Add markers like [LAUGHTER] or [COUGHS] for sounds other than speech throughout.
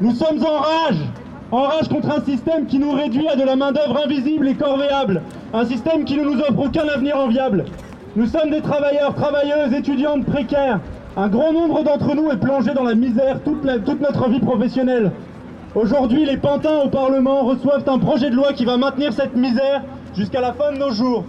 Nous sommes en rage En rage contre un système qui nous réduit à de la main-d'œuvre invisible et corvéable. Un système qui ne nous offre aucun avenir enviable. Nous sommes des travailleurs, travailleuses, étudiantes précaires. Un grand nombre d'entre nous est plongé dans la misère toute, notre vie professionnelle. Aujourd'hui, les pantins au Parlement reçoivent un projet de loi qui va maintenir cette misère jusqu'à la fin de nos jours.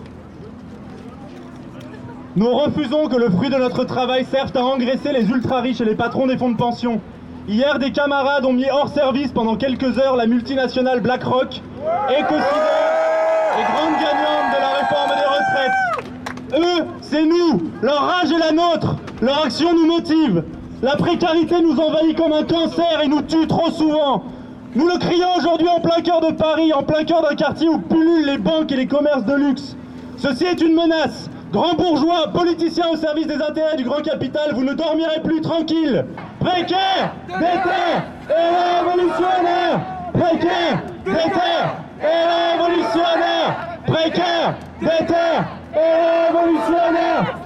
Nous refusons que le fruit de notre travail serve à engraisser les ultra-riches et les patrons des fonds de pension. Hier, des camarades ont mis hors service pendant quelques heures la multinationale BlackRock, éco-sidère et grande gagnante de la réforme des retraites. Eux, c'est nous, leur rage est la nôtre, leur action nous motive. La précarité nous envahit comme un cancer et nous tue trop souvent. Nous le crions aujourd'hui en plein cœur de Paris, en plein cœur d'un quartier où pullulent les banques et les commerces de luxe. Ceci est une menace. Grands bourgeois, politiciens au service des intérêts du grand capital, vous ne dormirez plus tranquille. Précaire, déter et révolutionnaire. Précaire, déter et révolutionnaire. Précaire, déter et révolutionnaire.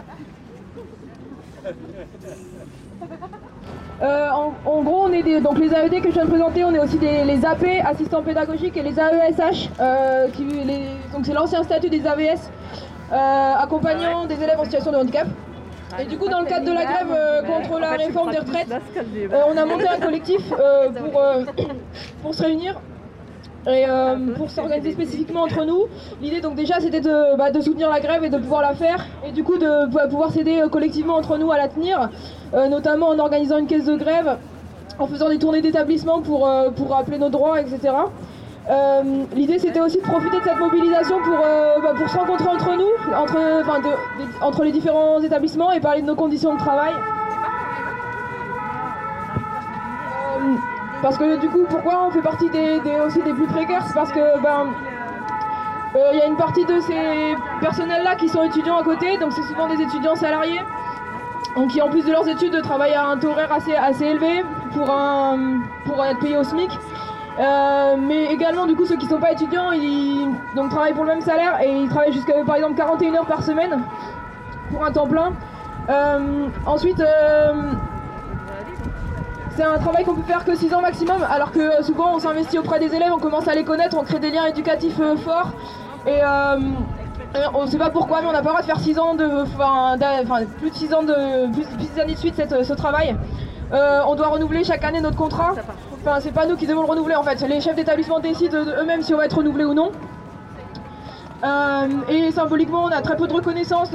Euh, en, gros, on est des, donc les AED que je viens de présenter, on est aussi des, les AP, assistants pédagogiques, et les AESH, euh, qui, donc c'est l'ancien statut des AVS, euh, accompagnant des élèves en situation de handicap. Et du coup, dans le cadre de la grève euh, contre la réforme des retraites, euh, on a monté un collectif euh, pour, pour se réunir et pour s'organiser spécifiquement entre nous. L'idée donc déjà c'était de, bah, de, soutenir la grève et de pouvoir la faire et du coup de pouvoir s'aider collectivement entre nous à la tenir, notamment en organisant une caisse de grève, en faisant des tournées d'établissement pour, pour rappeler nos droits, etc. Euh, l'idée c'était aussi de profiter de cette mobilisation pour, euh, bah, pour se rencontrer entre nous, entre, entre les différents établissements et parler de nos conditions de travail. Euh, parce que du coup, pourquoi on fait partie des, aussi des plus précaires? C'est parce que ben, il y a une partie de ces personnels-là qui sont étudiants à côté, donc c'est souvent des étudiants salariés, donc qui en plus de leurs études travaillent à un taux horaire assez, assez élevé pour, pour être payés au SMIC. Euh, mais également du coup ceux qui sont pas étudiants ils donc travaillent pour le même salaire et ils travaillent jusqu'à par exemple 41 heures par semaine pour un temps plein. Euh, ensuite euh, c'est un travail qu'on peut faire que 6 ans maximum alors que souvent on s'investit auprès des élèves, on commence à les connaître, on crée des liens éducatifs forts et on ne sait pas pourquoi mais on n'a pas le droit de faire 6 ans de enfin plus de 6 ans de plus, de années de suite ce travail. On doit renouveler chaque année notre contrat. Enfin, c'est pas nous qui devons le renouveler en fait. Les chefs d'établissement décident eux-mêmes si on va être renouvelé ou non. Euh, et symboliquement, on a très peu de reconnaissance.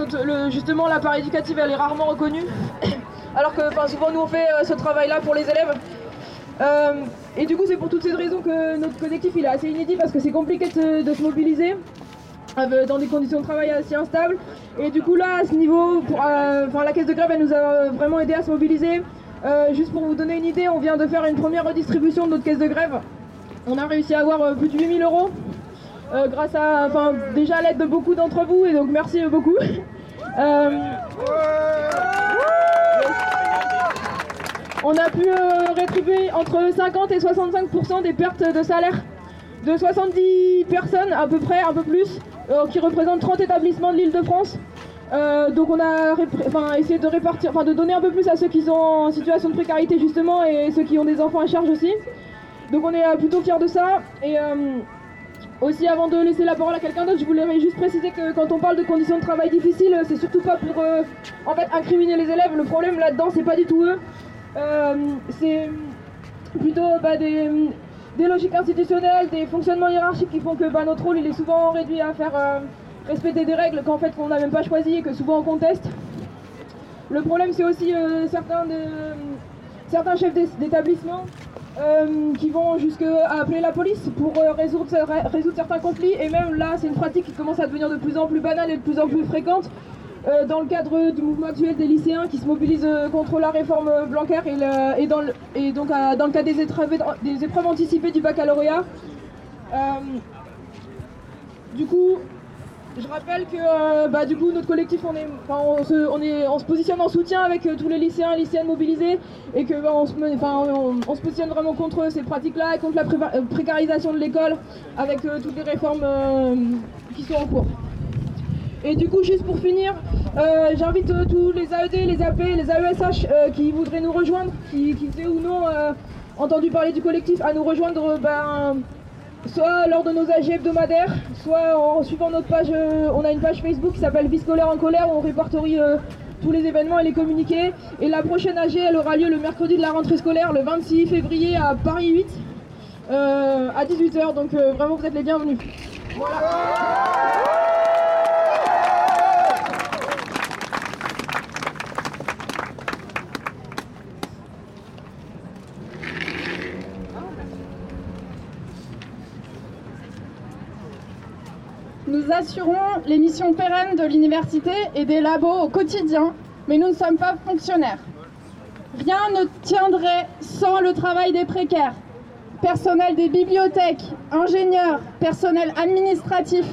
justement, la part éducative, elle est rarement reconnue. [COUGHS] Alors que souvent, nous, on fait euh, ce travail-là pour les élèves. Euh, et du coup, c'est pour toutes ces raisons que notre collectif il est assez inédit parce que c'est compliqué de, se mobiliser dans des conditions de travail assez instables. Et du coup, là, à ce niveau, la caisse de grève, elle nous a vraiment aidé à se mobiliser. Euh, juste pour vous donner une idée, on vient de faire une première redistribution de notre caisse de grève. On a réussi à avoir euh, plus de 8000 euros euh, grâce à, enfin, déjà l'aide de beaucoup d'entre vous et donc merci beaucoup. [LAUGHS] on a pu rétribuer entre 50 et 65% des pertes de salaire de 70 personnes à peu près, un peu plus, qui représentent 30 établissements de l'île de France. Euh, donc on a essayé de répartir, enfin de donner un peu plus à ceux qui sont en situation de précarité justement et ceux qui ont des enfants à charge aussi. Donc on est euh, plutôt fiers de ça. Et euh, aussi avant de laisser la parole à quelqu'un d'autre, je voulais juste préciser que quand on parle de conditions de travail difficiles, c'est surtout pas pour en fait incriminer les élèves. Le problème là-dedans, c'est pas du tout eux. c'est plutôt bah, des, logiques institutionnelles, des fonctionnements hiérarchiques qui font que bah, notre rôle il est souvent réduit à faire respecter des règles qu'en fait qu'on n'a même pas choisies et que souvent on conteste. Le problème c'est aussi euh, certains, certains chefs d'établissement euh, qui vont jusqu'à appeler la police pour euh, résoudre, certains conflits et même là c'est une pratique qui commence à devenir de plus en plus banale et de plus en plus fréquente dans le cadre du mouvement actuel des lycéens qui se mobilisent contre la réforme Blanquer et, dans et donc dans le cadre des épreuves anticipées du baccalauréat. du coup, je rappelle que euh, bah, du coup notre collectif on, est, on, se, on, est, on se positionne en soutien avec euh, tous les lycéens et lycéennes mobilisés et que bah, on, se, on, se positionne vraiment contre ces pratiques-là et contre la euh, précarisation de l'école avec toutes les réformes qui sont en cours. Et du coup juste pour finir, j'invite tous les AED, les AP, les AESH qui voudraient nous rejoindre, qui, qui ou non entendu parler du collectif, à nous rejoindre ben, soit lors de nos AG hebdomadaires, soit en suivant notre page, euh, on a une page Facebook qui s'appelle Vie scolaire en colère où on répertorie euh, tous les événements et les communiqués. Et la prochaine AG, elle aura lieu le mercredi de la rentrée scolaire, le 26 février à Paris 8, euh, à 18h. Donc vraiment, vous êtes les bienvenus. Nous assurons les missions pérennes de l'université et des labos au quotidien, mais nous ne sommes pas fonctionnaires. Rien ne tiendrait sans le travail des précaires. Personnel des bibliothèques, ingénieurs, personnel administratif,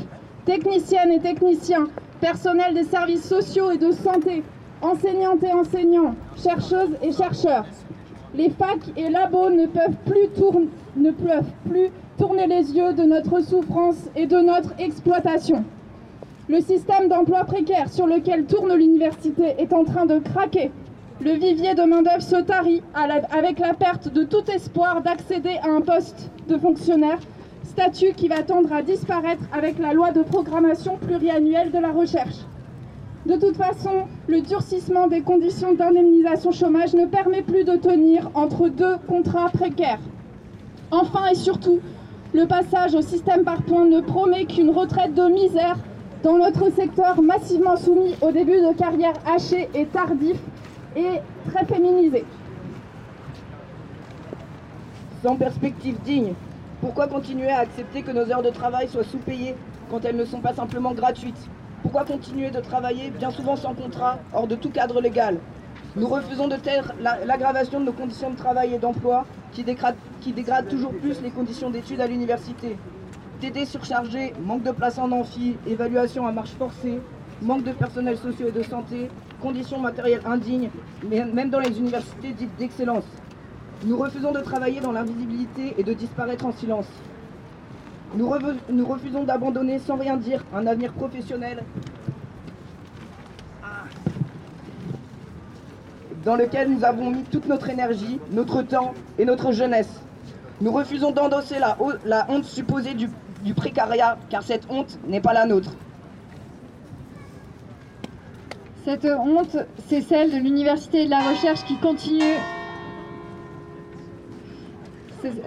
techniciennes et techniciens, personnel des services sociaux et de santé, enseignantes et enseignants, chercheuses et chercheurs. Les facs et labos ne peuvent plus, tourner, ne peuvent plus tourner les yeux de notre souffrance et de notre exploitation. Le système d'emploi précaire sur lequel tourne l'université est en train de craquer. Le vivier de main-d'œuvre se tarit avec la perte de tout espoir d'accéder à un poste de fonctionnaire, statut qui va tendre à disparaître avec la loi de programmation pluriannuelle de la recherche. De toute façon, le durcissement des conditions d'indemnisation chômage ne permet plus de tenir entre deux contrats précaires. Enfin et surtout, le passage au système par points ne promet qu'une retraite de misère. Dans notre secteur massivement soumis au début de carrière hachée et tardif et très féminisé. Sans perspective digne, pourquoi continuer à accepter que nos heures de travail soient sous-payées quand elles ne sont pas simplement gratuites? Pourquoi continuer de travailler bien souvent sans contrat, hors de tout cadre légal? Nous refusons de taire l'aggravation de nos conditions de travail et d'emploi qui, dégradent toujours plus les conditions d'études à l'université. TD surchargé, manque de place en amphi, évaluation à marche forcée, manque de personnel social et de santé, conditions matérielles indignes, même dans les universités dites d'excellence. Nous refusons de travailler dans l'invisibilité et de disparaître en silence. nous refusons d'abandonner sans rien dire un avenir professionnel dans lequel nous avons mis toute notre énergie, notre temps et notre jeunesse. Nous refusons d'endosser la, honte supposée du, du précariat, car cette honte n'est pas la nôtre. Cette honte, c'est celle de l'université de la recherche qui continue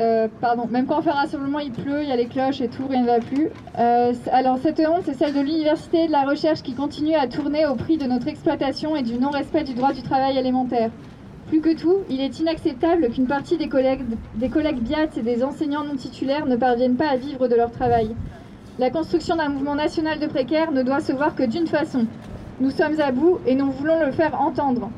euh, pardon, même quand on fait un rassemblement, il pleut, il y a les cloches et tout, rien ne va plus. Euh, alors cette honte, c'est celle de l'université de la recherche qui continue à tourner au prix de notre exploitation et du non-respect du droit du travail élémentaire. Plus que tout, il est inacceptable qu'une partie des collègues, des collègues BIAT et des enseignants non titulaires ne parviennent pas à vivre de leur travail. La construction d'un mouvement national de précaires ne doit se voir que d'une façon. Nous sommes à bout et nous voulons le faire entendre.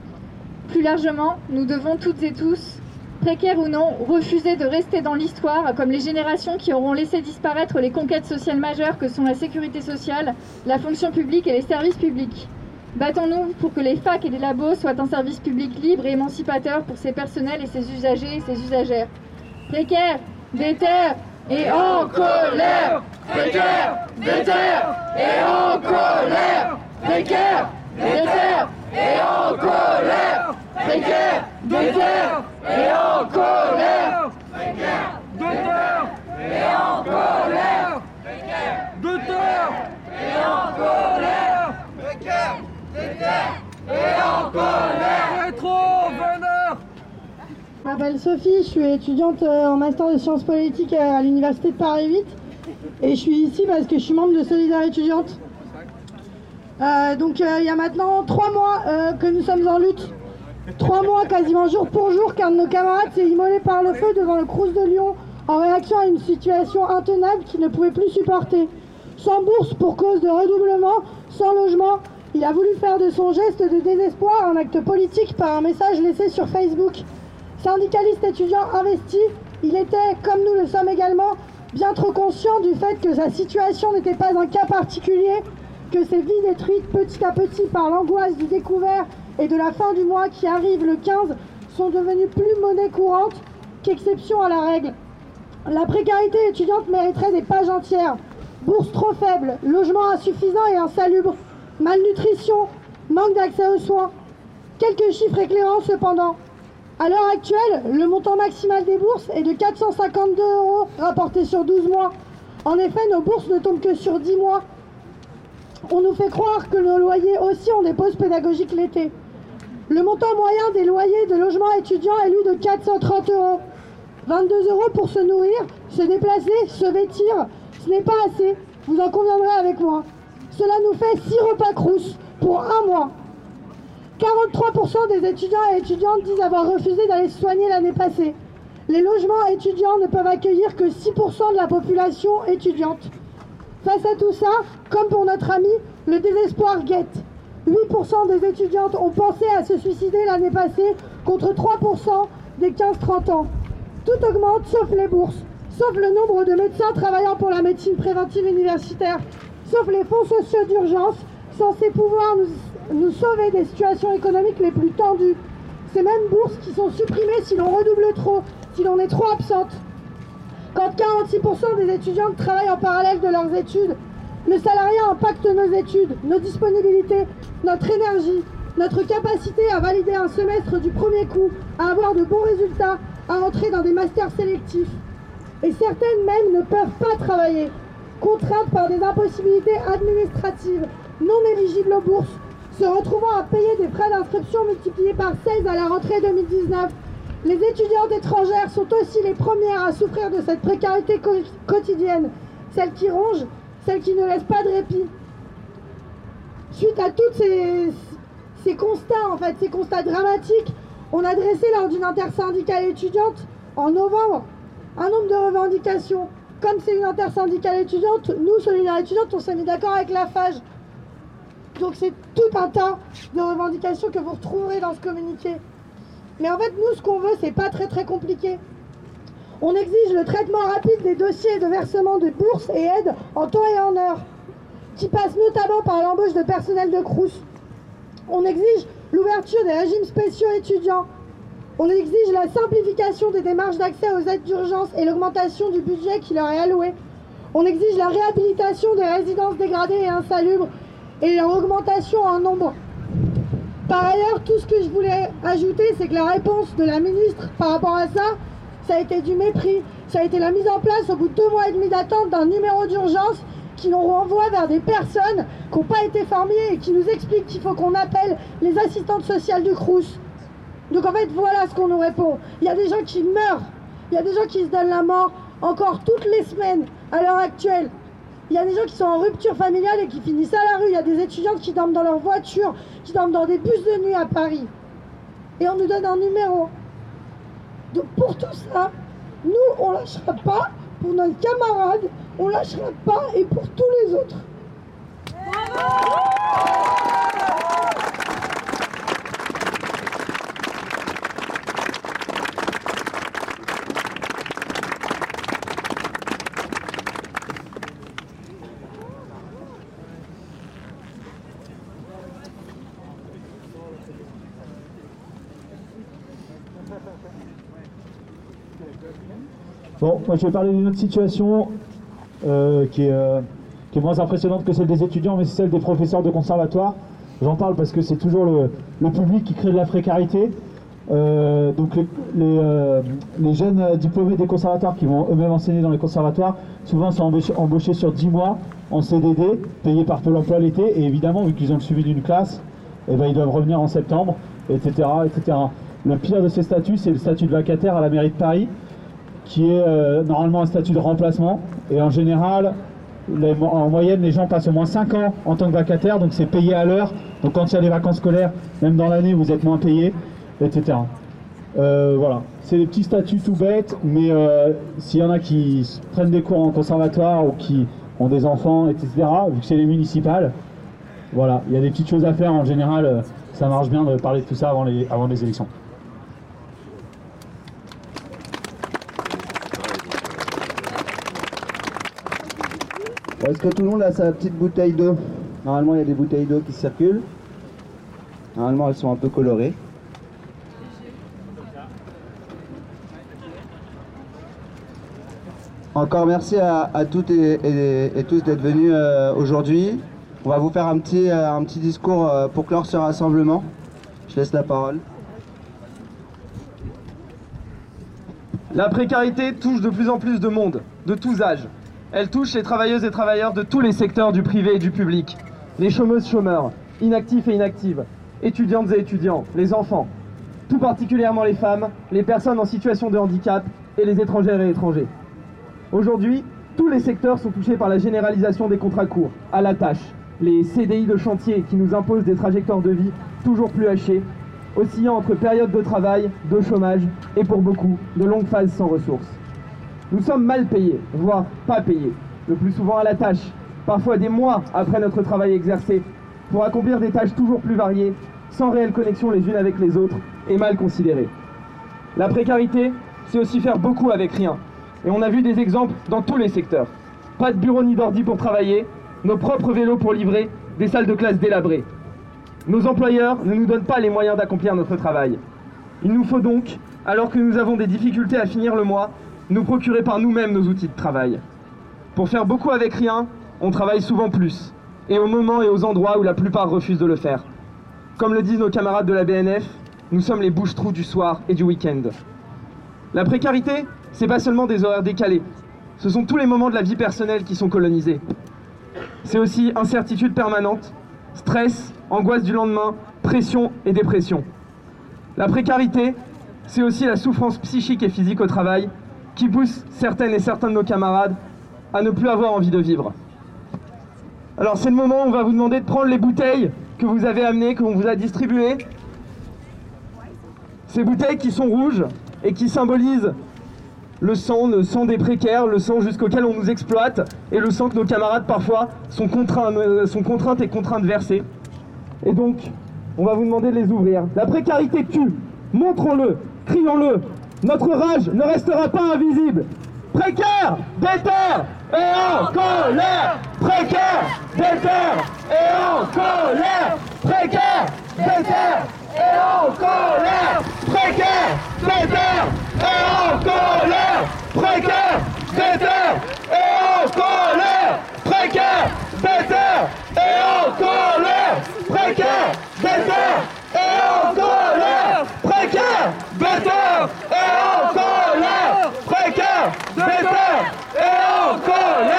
Plus largement, nous devons toutes et tous précaires ou non, refuser de rester dans l'histoire comme les générations qui auront laissé disparaître les conquêtes sociales majeures que sont la sécurité sociale, la fonction publique et les services publics. Battons-nous pour que les facs et les labos soient un service public libre et émancipateur pour ses personnels et ses usagers et ses usagères. Précaires, déterre et en colère Précaires, déterre et en colère Précaires, déterre et en colère Précaires, déterre et en colère terre et en colère terre et en colère et en colère Rétro vénère Je m'appelle Sophie, je suis étudiante euh, en master de sciences politiques à l'université de Paris 8 et je suis ici parce que je suis membre de Solidaire étudiante. Euh, donc euh, il y a maintenant trois mois que nous sommes en lutte Trois mois quasiment jour pour jour qu'un de nos camarades s'est immolé par le feu devant le Crous de Lyon en réaction à une situation intenable qu'il ne pouvait plus supporter. Sans bourse pour cause de redoublement, sans logement, il a voulu faire de son geste de désespoir un acte politique par un message laissé sur Facebook. Syndicaliste étudiant investi, il était, comme nous le sommes également, bien trop conscient du fait que sa situation n'était pas un cas particulier, que ses vies détruites petit à petit par l'angoisse du découvert et de la fin du mois qui arrive le 15 sont devenues plus monnaie courante qu'exception à la règle. La précarité étudiante mériterait des pages entières. Bourse trop faible, logement insuffisant et insalubre, malnutrition, manque d'accès aux soins. Quelques chiffres éclairants cependant. À l'heure actuelle, le montant maximal des bourses est de 452 euros rapportés sur 12 mois. En effet, nos bourses ne tombent que sur 10 mois. On nous fait croire que nos loyers aussi ont des pauses pédagogiques l'été. Le montant moyen des loyers de logements étudiants est lui de 430 euros. 22 euros pour se nourrir, se déplacer, se vêtir, ce n'est pas assez, vous en conviendrez avec moi. Cela nous fait 6 repas crous pour un mois. 43% des étudiants et étudiantes disent avoir refusé d'aller se soigner l'année passée. Les logements étudiants ne peuvent accueillir que 6% de la population étudiante. Face à tout ça, comme pour notre ami, le désespoir guette. 8% des étudiantes ont pensé à se suicider l'année passée contre 3% des 15-30 ans. Tout augmente sauf les bourses, sauf le nombre de médecins travaillant pour la médecine préventive universitaire, sauf les fonds sociaux d'urgence censés pouvoir nous, sauver des situations économiques les plus tendues. Ces mêmes bourses qui sont supprimées si l'on redouble trop, si l'on est trop absente. Quand 46% des étudiantes travaillent en parallèle de leurs études, le salariat impacte nos études, nos disponibilités, notre énergie, notre capacité à valider un semestre du premier coup, à avoir de bons résultats, à entrer dans des masters sélectifs. Et certaines même ne peuvent pas travailler, contraintes par des impossibilités administratives, non éligibles aux bourses, se retrouvant à payer des frais d'inscription multipliés par 16 à la rentrée 2019. Les étudiantes étrangères sont aussi les premières à souffrir de cette précarité quotidienne, celles qui rongent, celles qui ne laissent pas de répit. Suite à tous ces, ces constats, en fait, ces constats dramatiques, on a dressé lors d'une intersyndicale étudiante en novembre un nombre de revendications. Comme c'est une intersyndicale étudiante, nous, Solidaire étudiante, on s'est mis d'accord avec la FAGE. Donc c'est tout un tas de revendications que vous retrouverez dans ce communiqué. Mais en fait, nous, ce qu'on veut, c'est pas très très compliqué. On exige le traitement rapide des dossiers de versement de bourses et aides en temps et en heure, qui passe notamment par l'embauche de personnel de Crous. On exige l'ouverture des régimes spéciaux étudiants. On exige la simplification des démarches d'accès aux aides d'urgence et l'augmentation du budget qui leur est alloué. On exige la réhabilitation des résidences dégradées et insalubres et leur augmentation en nombre. Par ailleurs, tout ce que je voulais ajouter, c'est que la réponse de la ministre par rapport à ça, ça a été du mépris. Ça a été la mise en place au bout de deux mois et demi d'attente d'un numéro d'urgence qui nous renvoie vers des personnes qui n'ont pas été formées et qui nous expliquent qu'il faut qu'on appelle les assistantes sociales du Crous. Donc en fait, voilà ce qu'on nous répond. Il y a des gens qui meurent, il y a des gens qui se donnent la mort encore toutes les semaines à l'heure actuelle. Il y a des gens qui sont en rupture familiale et qui finissent à la rue. Il y a des étudiantes qui dorment dans leur voiture, qui dorment dans des bus de nuit à Paris. Et on nous donne un numéro. Donc pour tout ça, nous, on lâchera pas. Pour notre camarade, on lâchera pas. Et pour tous les autres. Moi je vais parler d'une autre situation euh, qui, est, euh, qui, est, moins impressionnante que celle des étudiants, mais c'est celle des professeurs de conservatoire. J'en parle parce que c'est toujours le, public qui crée de la précarité. Euh, donc les, jeunes diplômés des conservatoires qui vont eux-mêmes enseigner dans les conservatoires, souvent sont embauchés, embauchés sur 10 mois en CDD, payés par Pôle emploi l'été, et évidemment, vu qu'ils ont le suivi d'une classe, eh ben, ils doivent revenir en septembre, etc., etc. Le pire de ces statuts, c'est le statut de vacataire à la mairie de Paris, qui est euh, normalement un statut de remplacement. Et en général, en moyenne, les gens passent au moins 5 ans en tant que vacataire, donc c'est payé à l'heure. Donc quand il y a des vacances scolaires, même dans l'année, vous êtes moins payé, etc. Euh, voilà, c'est des petits statuts tout bêtes, mais euh, s'il y en a qui prennent des cours en conservatoire ou qui ont des enfants, etc., vu que c'est les municipales, voilà, il y a des petites choses à faire. En général, euh, ça marche bien de parler de tout ça avant les, avant les élections. Est-ce que tout le monde a sa petite bouteille d'eau Normalement, il y a des bouteilles d'eau qui circulent. Normalement, elles sont un peu colorées. Encore merci à, toutes et tous d'être venus euh, aujourd'hui. On va vous faire un petit, euh, un petit discours euh, pour clore ce rassemblement. Je laisse la parole. La précarité touche de plus en plus de monde, de tous âges. Elle touche les travailleuses et travailleurs de tous les secteurs du privé et du public. Les chômeuses chômeurs, inactifs et inactives, étudiantes et étudiants, les enfants, tout particulièrement les femmes, les personnes en situation de handicap et les étrangères et étrangers. Aujourd'hui, tous les secteurs sont touchés par la généralisation des contrats courts, à la tâche, les CDI de chantier qui nous imposent des trajectoires de vie toujours plus hachées, oscillant entre périodes de travail, de chômage et pour beaucoup, de longues phases sans ressources. Nous sommes mal payés, voire pas payés, le plus souvent à la tâche, parfois des mois après notre travail exercé, pour accomplir des tâches toujours plus variées, sans réelle connexion les unes avec les autres et mal considérées. La précarité, c'est aussi faire beaucoup avec rien. Et on a vu des exemples dans tous les secteurs. Pas de bureau ni d'ordi pour travailler, nos propres vélos pour livrer, des salles de classe délabrées. Nos employeurs ne nous donnent pas les moyens d'accomplir notre travail. Il nous faut donc, alors que nous avons des difficultés à finir le mois, nous procurer par nous-mêmes nos outils de travail. Pour faire beaucoup avec rien, on travaille souvent plus, et au moment et aux endroits où la plupart refusent de le faire. Comme le disent nos camarades de la BNF, nous sommes les bouches-trous du soir et du week-end. La précarité, c'est pas seulement des horaires décalés, ce sont tous les moments de la vie personnelle qui sont colonisés. C'est aussi incertitude permanente, stress, angoisse du lendemain, pression et dépression. La précarité, c'est aussi la souffrance psychique et physique au travail qui pousse certaines et certains de nos camarades à ne plus avoir envie de vivre. Alors c'est le moment où on va vous demander de prendre les bouteilles que vous avez amenées, que vous a distribuées. Ces bouteilles qui sont rouges et qui symbolisent le sang, le sang des précaires, le sang jusqu'auquel on nous exploite et le sang que nos camarades parfois sont, euh, sont contraintes et contraints de verser. Et donc, on va vous demander de les ouvrir. La précarité tue, montrons-le, crions-le. Notre rage ne restera pas invisible. Précaire, déterre et en colère. Précaire, déterre et en colère. Précaire, déterre et en colère. Précaire, déterre et en colère. Précaire, déterre et en colère. Précaire, déterre et en colère. Précaire, déterre et en colère Bétard et encore l'air précaire Bétard et encore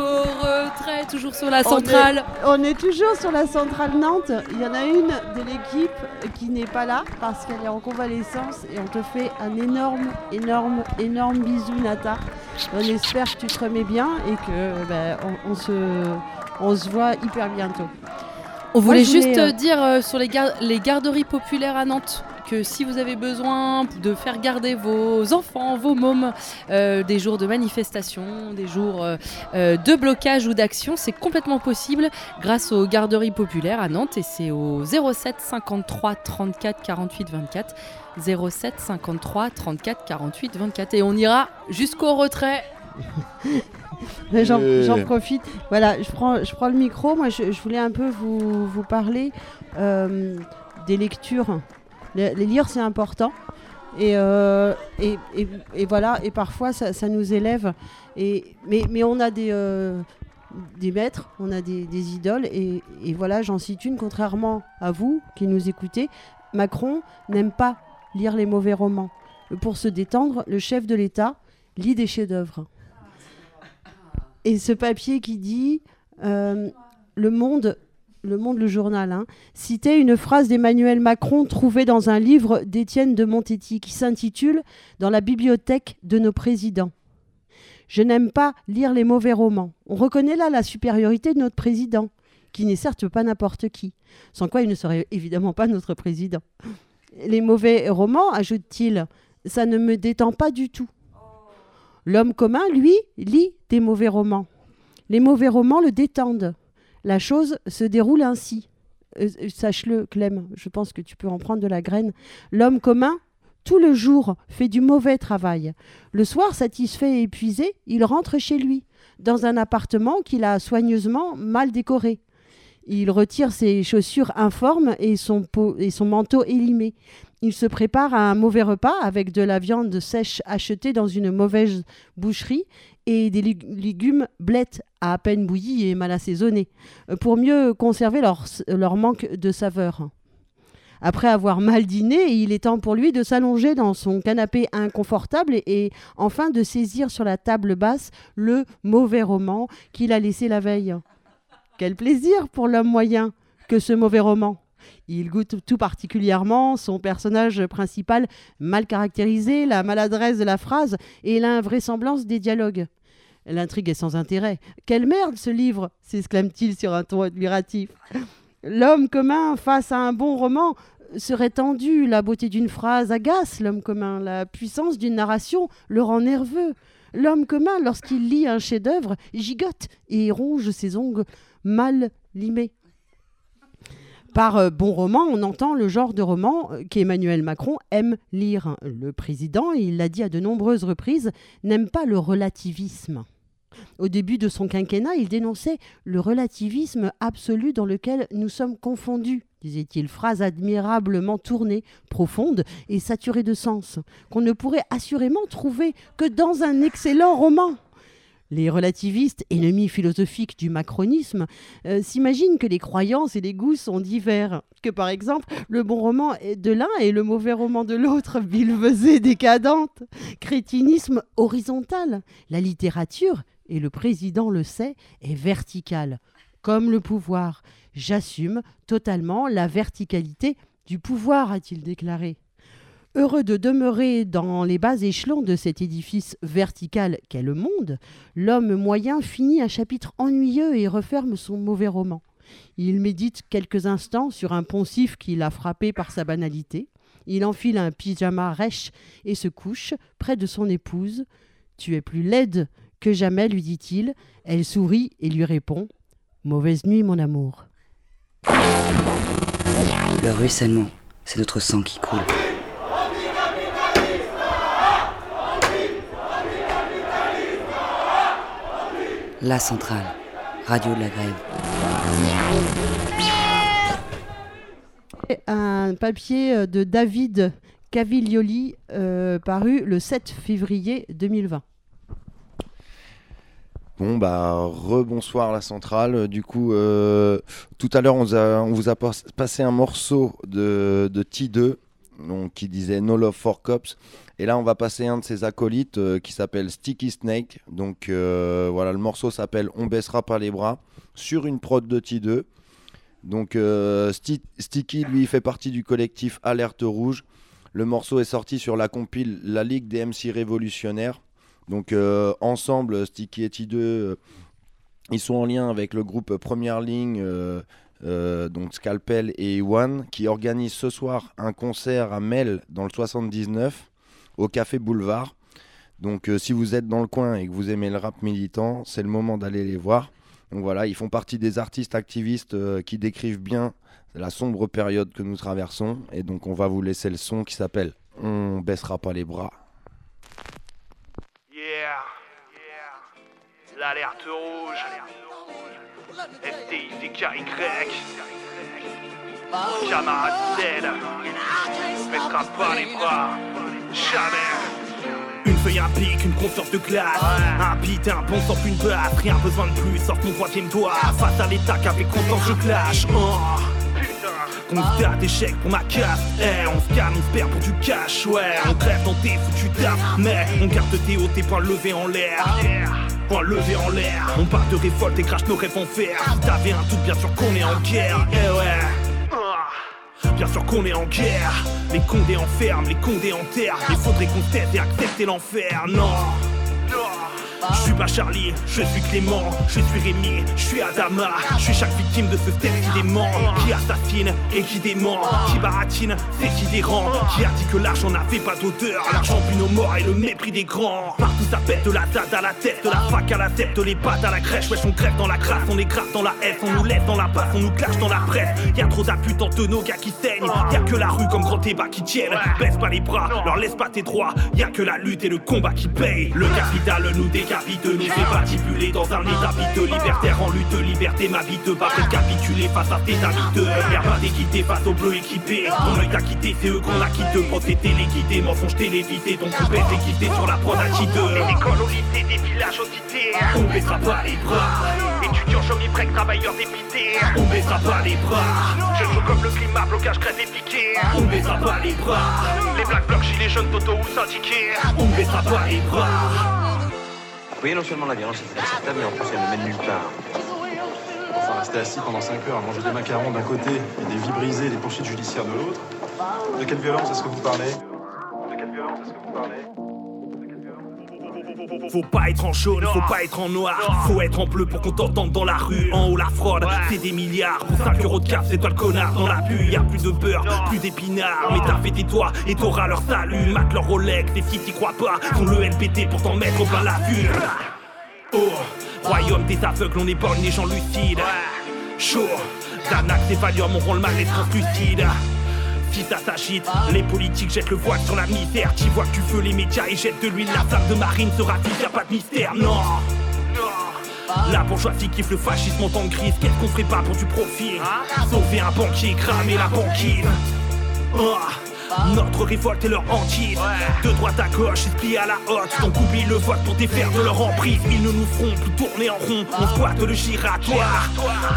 jusqu'au retrait, toujours sur la On centrale. est, on est toujours sur la centrale Nantes. Il y en a une de l'équipe qui n'est pas là parce qu'elle est en convalescence et on te fait un énorme, énorme, énorme bisou Nata. On espère que tu te remets bien et que ben, on, on se, on se voit hyper bientôt. On voulait juste euh, dire euh, sur les, gar- les garderies populaires à Nantes que si vous avez besoin de faire garder vos enfants, vos mômes, euh, des jours de manifestation, des jours euh, euh, de blocage ou d'action, c'est complètement possible grâce aux garderies populaires à Nantes et c'est au 07 53 34 48 24. 07 53 34 48 24 et on ira jusqu'au retrait. [LAUGHS] J'en profite. Voilà, je prends, je prends le micro. Moi, je, je voulais un peu vous, vous parler euh, des lectures. Les, lire, c'est important. Et, euh, voilà, et parfois, ça, nous élève. Mais, on a des, euh, des maîtres, on a des, idoles. Et, et voilà, j'en cite une, contrairement à vous qui nous écoutez. Macron n'aime pas lire les mauvais romans. Pour se détendre, le chef de l'État lit des chefs-d'œuvre. Et ce papier qui dit euh, Le Monde, Le Monde, le journal, hein, citait une phrase d'Emmanuel Macron trouvée dans un livre d'Étienne de Montetti qui s'intitule Dans la bibliothèque de nos présidents. Je n'aime pas lire les mauvais romans. On reconnaît là la supériorité de notre président, qui n'est certes pas n'importe qui, sans quoi il ne serait évidemment pas notre président. Les mauvais romans, ajoute-t-il, ça ne me détend pas du tout. L'homme commun, lui, lit des mauvais romans. Les mauvais romans le détendent. La chose se déroule ainsi. Euh, euh, Sache-le, Clem, je pense que tu peux en prendre de la graine. L'homme commun, tout le jour, fait du mauvais travail. Le soir, satisfait et épuisé, il rentre chez lui, dans un appartement qu'il a soigneusement mal décoré. Il retire ses chaussures informes et son, manteau élimé. Il se prépare à un mauvais repas avec de la viande sèche achetée dans une mauvaise boucherie et des légumes blettes à, peine bouillis et mal assaisonnés, euh, pour mieux conserver leur, manque de saveur. Après avoir mal dîné, il est temps pour lui de s'allonger dans son canapé inconfortable et enfin de saisir sur la table basse le mauvais roman qu'il a laissé la veille. Quel plaisir pour l'homme moyen que ce mauvais roman. Il goûte tout particulièrement son personnage principal mal caractérisé, la maladresse de la phrase et l'invraisemblance des dialogues. L'intrigue est sans intérêt. Quelle merde ce livre s'exclame-t-il sur un ton admiratif. L'homme commun face à un bon roman serait tendu, la beauté d'une phrase agace l'homme commun, la puissance d'une narration le rend nerveux. L'homme commun, lorsqu'il lit un chef-d'œuvre, gigote et ronge ses ongles mal limés. Par euh, bon roman, on entend le genre de roman euh, qu'Emmanuel Macron aime lire. Le président, il l'a dit à de nombreuses reprises, n'aime pas le relativisme. Au début de son quinquennat, il dénonçait le relativisme absolu dans lequel nous sommes confondus, disait-il, phrase admirablement tournée, profonde et saturée de sens, qu'on ne pourrait assurément trouver que dans un excellent roman. Les relativistes, ennemis philosophiques du macronisme, euh, s'imaginent que les croyances et les goûts sont divers, que par exemple le bon roman de l'un et le mauvais roman de l'autre, [LAUGHS] bilvesée décadente, crétinisme horizontal. La littérature, et le président le sait, est verticale, comme le pouvoir. J'assume totalement la verticalité du pouvoir, a-t-il déclaré. Heureux de demeurer dans les bas échelons de cet édifice vertical qu'est le monde, l'homme moyen finit un chapitre ennuyeux et referme son mauvais roman. Il médite quelques instants sur un poncif qui l'a frappé par sa banalité. Il enfile un pyjama rêche et se couche près de son épouse. Tu es plus laide que jamais, lui dit-il. Elle sourit et lui répond Mauvaise nuit, mon amour. Le ruissellement, c'est notre sang qui coule. La centrale, radio de la grève. Un papier euh, de David Caviglioli euh, paru le 7 février 2020. Bon bah rebonsoir la centrale. Du coup, euh, tout à l'heure on, vous a- on vous a pas- passé un morceau de, de T2 donc, qui disait No Love for Cops. Et là on va passer un de ses acolytes euh, qui s'appelle Sticky Snake. Donc euh, voilà, le morceau s'appelle On baissera pas les bras sur une prod de T2. Donc euh, Sti- Sticky lui fait partie du collectif Alerte Rouge. Le morceau est sorti sur la compile La Ligue des MC Révolutionnaires. Donc ensemble, Sticky et T2, euh, ils sont en lien avec le groupe Première Ligne, donc Scalpel et Iwan, qui organisent ce soir un concert à Mel dans le 79 au Café Boulevard. Donc euh, si vous êtes dans le coin et que vous aimez le rap militant, c'est le moment d'aller les voir. Donc voilà, ils font partie des artistes activistes euh, qui décrivent bien la sombre période que nous traversons. Et donc on va vous laisser le son qui s'appelle On baissera pas les bras. Yeah, l'alerte rouge. FTI, DKY. Camarade Z. On mettra pas les bras. Jamais. Une feuille, un pic, une confiance de classe Un beat et un bon sort une basse Rien besoin de plus, sort ton troisième doigt. Face à l'état qu'avec confiance je clash. Oh. Constat d'échec pour ma casse. Eh, on se calme, on se perd pour du cash. Ouais, on crève dans tes foutus taf Mais on garde tes hauts, tes poings levés en l'air. Poings levés en l'air. On part de révolte et crache nos rêves en fer. T'avais un doute, bien sûr qu'on est en guerre. Eh ouais Bien sûr qu'on est en guerre. Les condés enferment, les condés enterrent. Il faudrait qu'on teste et accepter l'enfer. Non je suis pas Charlie, je suis Clément, je suis Rémi, je suis Adama, je suis chaque victime de ce step qui dément, qui assassine et qui dément, qui baratine, c'est qui dérange, qui a dit que l'argent n'avait pas d'odeur, l'argent puis nos morts et le mépris des grands. Partout ça pète de la date à la tête, de la fac à la tête, de les à la crèche, wesh on crève dans la crasse, on grave dans la S, on nous laisse dans la passe, on nous clash dans la presse, y a trop d'abus de nos gars qui saignent, y a que la rue comme grand débat qui tiennent, baisse pas les bras, leur laisse pas tes droits, y a que la lutte et le combat qui payent, le capital nous décapite nous fait patibuler dans un état piteux. Libertaire en lutte, liberté ma vie te va capituler face à tes amis Y'a pas d'équité face aux bleus équipés. Ton œil t'a quitté, c'est eux qu'on a quitté Pour les téléguidés, mensonge télévisé Ton coupé t'es quitté sur la prod à Les écoles au lycée, des villages aux cités On baissera pas les bras. Étudiants, chômés, break, travailleurs dépités. On baissera pas les bras. Je joue comme le climat, blocage, crête et piqué On baissera pas les bras. Les black blocs, gilets jaunes, toto ou syndiqués. On baissera pas les bras vous voyez, non seulement la violence est inacceptable, mais en plus elle ne mène nulle part. Enfin, rester assis pendant 5 heures à manger des macarons d'un côté et des vies brisées des poursuites judiciaires de l'autre. De quelle violence est-ce que vous parlez? De quelle violence est-ce que vous parlez? Faut pas être en jaune, faut pas être en noir. Faut être en bleu pour qu'on t'entende dans la rue. En haut, la fraude, c'est des milliards. Pour 5 euros de cap, c'est toi le connard. Dans la bulle, y a plus de beurre, plus d'épinards. Mais t'as fait tes toits et t'auras leur salut. Mat leur Rolex, et si t'y crois pas, font le LPT pour t'en mettre au plein la vue. Oh, royaume des aveugles, on épargne les gens lucides. Chaud, Danax et Valium auront le mal d'être translucide. Les politiques jettent le voile sur la misère. Tu vois que tu feu les médias et jettent de l'huile. La flamme de marine sera y'a pas de mystère, non. La bourgeoisie kiffe le fascisme en temps de crise. Qu'est-ce qu'on ferait pas pour du profit? Sauver un banquier, cramer la banquise. Oh. Notre révolte est leur hantise. De droite à gauche, esprit à la haute. Donc oublie le vote pour défaire de leur emprise. Ils ne nous feront plus tourner en rond. On squatte le giratoire.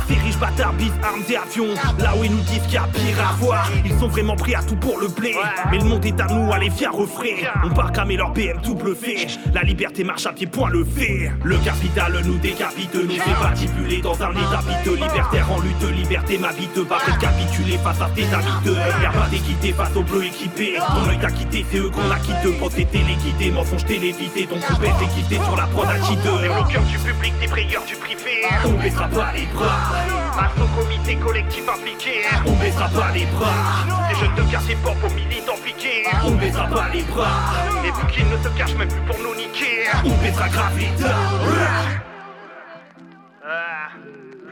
Ces riches bâtards bisent armes et avions. Là où ils nous disent qu'il y a pire à voir. Ils sont vraiment pris à tout pour le blé. Mais le monde est à nous, allez viens refrais. On part cramer leur BMW fait. La liberté marche à pied point le fait. Le capital nous décapite, nous fait patibuler dans un état piteux. Libertaire en lutte, liberté ma vie te va capituler face à tes amis. Y'a pas d'équité face au bleu équipé. Ton œil t'a quitté, c'est eux qu'on a quitté. Pour les téléguidés, mensonge télévisé. Ton coupé t'es quitté sur la prod à Les bloqueurs du public, des prieurs du privé. On baissera pas les bras. Maçon, comité collectif impliqué. On baissera pas les bras. Les jeunes de quartier pop aux militants piqués. On baissera pas les bras. Les bouquins ne se cachent même plus pour nous niquer. On baissera grave les.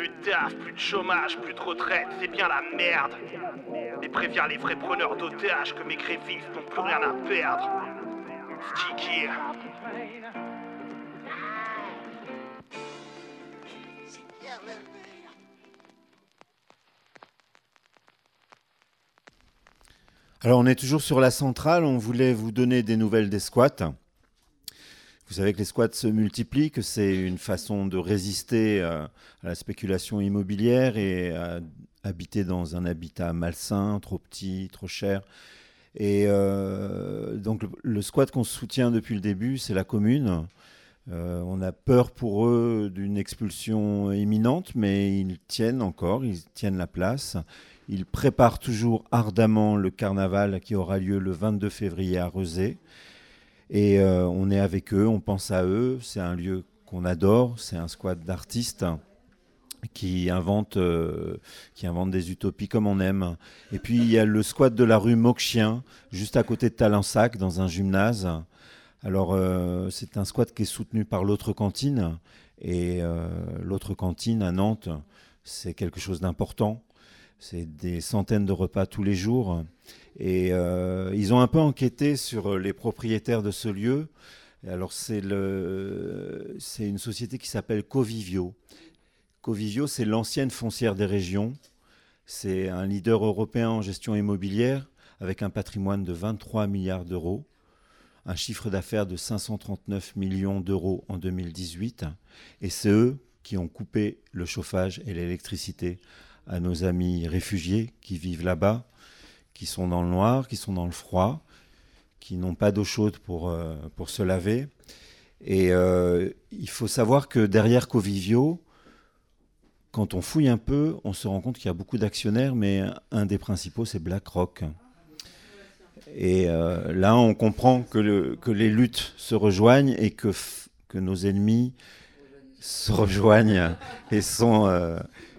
Plus de taf, plus de chômage, plus de retraite, c'est bien la merde. Et préviens les vrais preneurs d'otages que mes grévistes n'ont plus rien à perdre. Sticky. Alors on est toujours sur la centrale, on voulait vous donner des nouvelles des squats. Vous savez que les squats se multiplient, que c'est une façon de résister euh, à la spéculation immobilière et à habiter dans un habitat malsain, trop petit, trop cher. Et euh, donc le, squat qu'on soutient depuis le début, c'est la commune. Euh, on a peur pour eux d'une expulsion imminente, mais ils tiennent encore, ils tiennent la place. Ils préparent toujours ardemment le carnaval qui aura lieu le 22 février à Rezé. Et euh, on est avec eux, on pense à eux. C'est un lieu qu'on adore, c'est un squat d'artistes. qui inventent, euh, qui inventent des utopies comme on aime. Et puis il y a le squat de la rue Moquechien, juste à côté de Talensac, dans un gymnase. Alors euh, c'est un squat qui est soutenu par l'autre cantine. Et l'autre cantine à Nantes, c'est quelque chose d'important. C'est des centaines de repas tous les jours. Et euh, ils ont un peu enquêté sur les propriétaires de ce lieu. Et alors c'est c'est une société qui s'appelle Covivio. Covivio, c'est l'ancienne foncière des régions. C'est un leader européen en gestion immobilière avec un patrimoine de 23 milliards d'euros, un chiffre d'affaires de 539 millions d'euros en 2018. Et c'est eux qui ont coupé le chauffage et l'électricité à nos amis réfugiés qui vivent là-bas, qui sont dans le noir, qui sont dans le froid, qui n'ont pas d'eau chaude pour, euh, pour se laver. Et euh, il faut savoir que derrière Covivio, quand on fouille un peu, on se rend compte qu'il y a beaucoup d'actionnaires, mais un des principaux, c'est BlackRock. Et euh, là, on comprend que, le- que les luttes se rejoignent et que, que nos ennemis se rejoignent et sont,